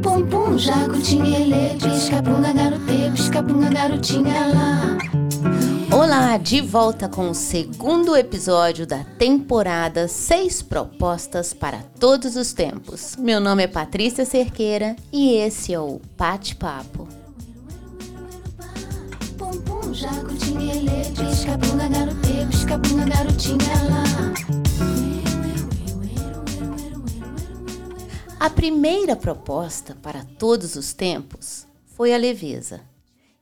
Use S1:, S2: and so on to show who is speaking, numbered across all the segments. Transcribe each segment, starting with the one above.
S1: Pum pum, jacutinha, ele, garotinha lá.
S2: Olá, de volta com o segundo episódio da temporada Seis Propostas para Todos os Tempos. Meu nome é Patrícia Cerqueira e esse é o Bate Papo.
S1: Pum pum, jacutinha, ele, pisca-punga, garote, pisca-punga, garotinha lá.
S2: A primeira proposta para todos os tempos foi a leveza.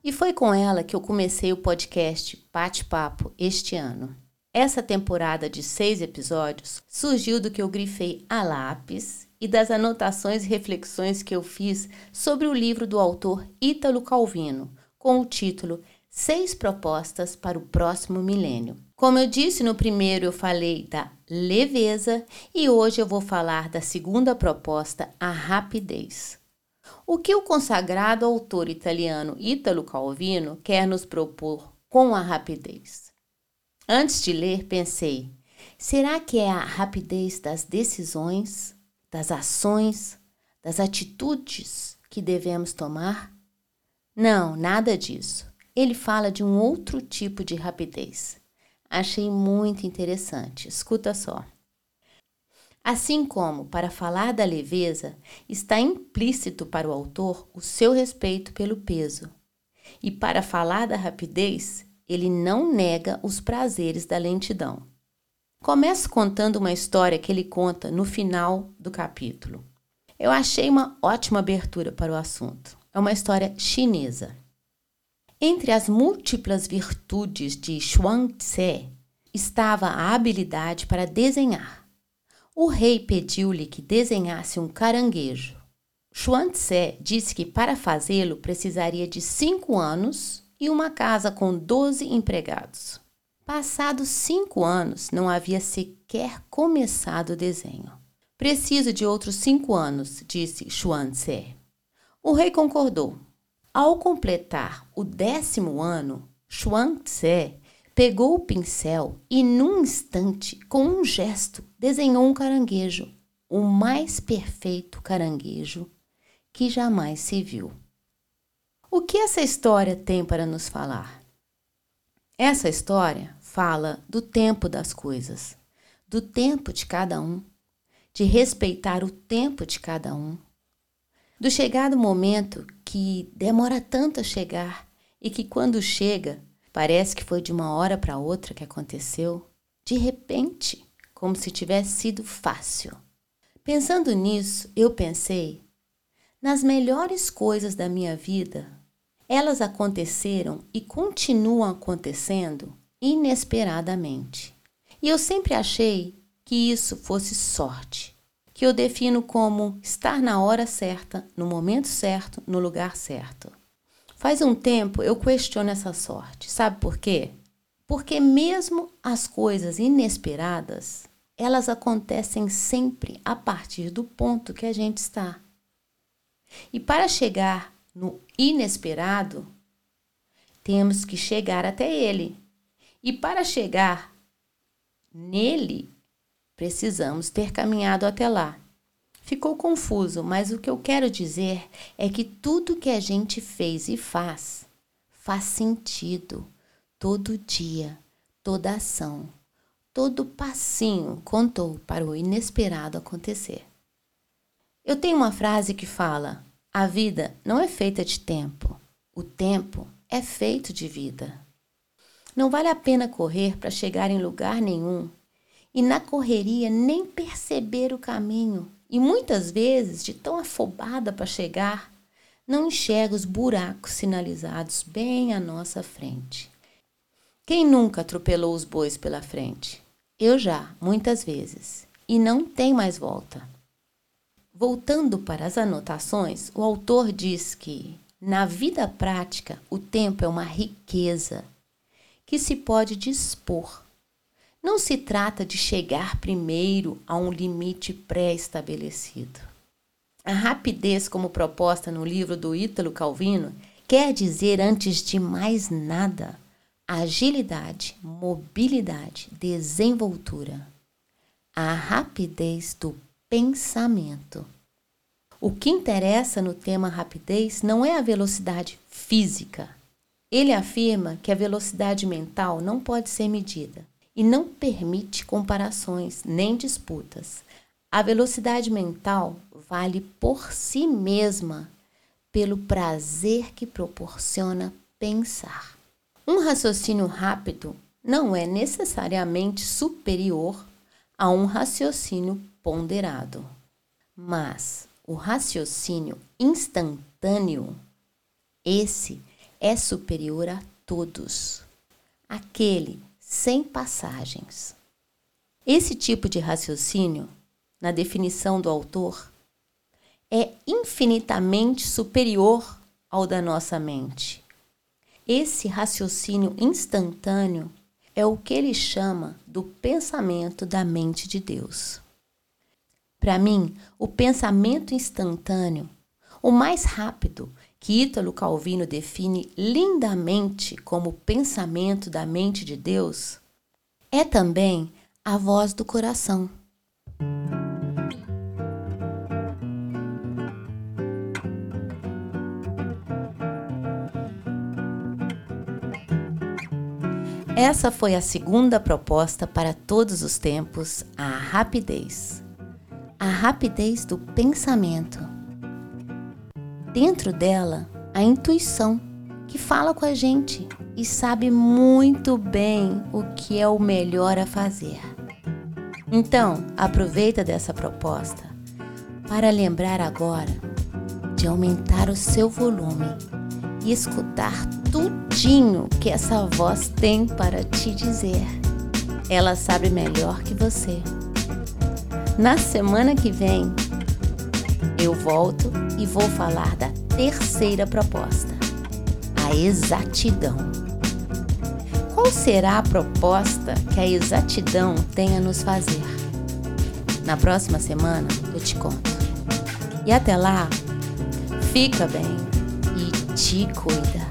S2: E foi com ela que eu comecei o podcast Bate-Papo este ano. Essa temporada de seis episódios surgiu do que eu grifei a lápis e das anotações e reflexões que eu fiz sobre o livro do autor Ítalo Calvino, com o título Seis Propostas para o Próximo Milênio. Como eu disse no primeiro, eu falei da leveza e hoje eu vou falar da segunda proposta, a rapidez. O que o consagrado autor italiano Italo Calvino quer nos propor com a rapidez? Antes de ler, pensei: será que é a rapidez das decisões, das ações, das atitudes que devemos tomar? Não, nada disso. Ele fala de um outro tipo de rapidez Achei muito interessante. Escuta só. Assim como, para falar da leveza, está implícito para o autor o seu respeito pelo peso, e para falar da rapidez, ele não nega os prazeres da lentidão. Começo contando uma história que ele conta no final do capítulo. Eu achei uma ótima abertura para o assunto. É uma história chinesa. Entre as múltiplas virtudes de Xuanzé estava a habilidade para desenhar. O rei pediu-lhe que desenhasse um caranguejo. Xuanzé disse que para fazê-lo precisaria de cinco anos e uma casa com doze empregados. Passados cinco anos, não havia sequer começado o desenho. Preciso de outros cinco anos, disse Xuanzé. O rei concordou ao completar o décimo ano, Xuanzé pegou o pincel e, num instante, com um gesto, desenhou um caranguejo, o mais perfeito caranguejo que jamais se viu. O que essa história tem para nos falar? Essa história fala do tempo das coisas, do tempo de cada um, de respeitar o tempo de cada um, do chegado momento que demora tanto a chegar e que quando chega, parece que foi de uma hora para outra que aconteceu, de repente, como se tivesse sido fácil. Pensando nisso, eu pensei nas melhores coisas da minha vida. Elas aconteceram e continuam acontecendo inesperadamente. E eu sempre achei que isso fosse sorte que eu defino como estar na hora certa, no momento certo, no lugar certo. Faz um tempo eu questiono essa sorte. Sabe por quê? Porque mesmo as coisas inesperadas, elas acontecem sempre a partir do ponto que a gente está. E para chegar no inesperado, temos que chegar até ele. E para chegar nele, Precisamos ter caminhado até lá. Ficou confuso, mas o que eu quero dizer é que tudo que a gente fez e faz faz sentido todo dia, toda ação, todo passinho contou para o inesperado acontecer. Eu tenho uma frase que fala: a vida não é feita de tempo, o tempo é feito de vida. Não vale a pena correr para chegar em lugar nenhum e na correria nem perceber o caminho. E muitas vezes, de tão afobada para chegar, não enxerga os buracos sinalizados bem à nossa frente. Quem nunca atropelou os bois pela frente? Eu já, muitas vezes, e não tem mais volta. Voltando para as anotações, o autor diz que, na vida prática, o tempo é uma riqueza que se pode dispor não se trata de chegar primeiro a um limite pré-estabelecido. A rapidez, como proposta no livro do Ítalo Calvino, quer dizer, antes de mais nada, agilidade, mobilidade, desenvoltura. a rapidez do pensamento. O que interessa no tema rapidez não é a velocidade física. Ele afirma que a velocidade mental não pode ser medida e não permite comparações nem disputas. A velocidade mental vale por si mesma pelo prazer que proporciona pensar. Um raciocínio rápido não é necessariamente superior a um raciocínio ponderado, mas o raciocínio instantâneo, esse é superior a todos, aquele sem passagens. Esse tipo de raciocínio, na definição do autor, é infinitamente superior ao da nossa mente. Esse raciocínio instantâneo é o que ele chama do pensamento da mente de Deus. Para mim, o pensamento instantâneo, o mais rápido, que Ítalo Calvino define lindamente como pensamento da mente de Deus, é também a voz do coração. Essa foi a segunda proposta para todos os tempos, a rapidez. A rapidez do pensamento. Dentro dela, a intuição, que fala com a gente e sabe muito bem o que é o melhor a fazer. Então, aproveita dessa proposta para lembrar agora de aumentar o seu volume e escutar tudinho que essa voz tem para te dizer. Ela sabe melhor que você. Na semana que vem, eu volto e vou falar da terceira proposta, a exatidão. Qual será a proposta que a exatidão tem a nos fazer? Na próxima semana eu te conto. E até lá, fica bem e te cuida.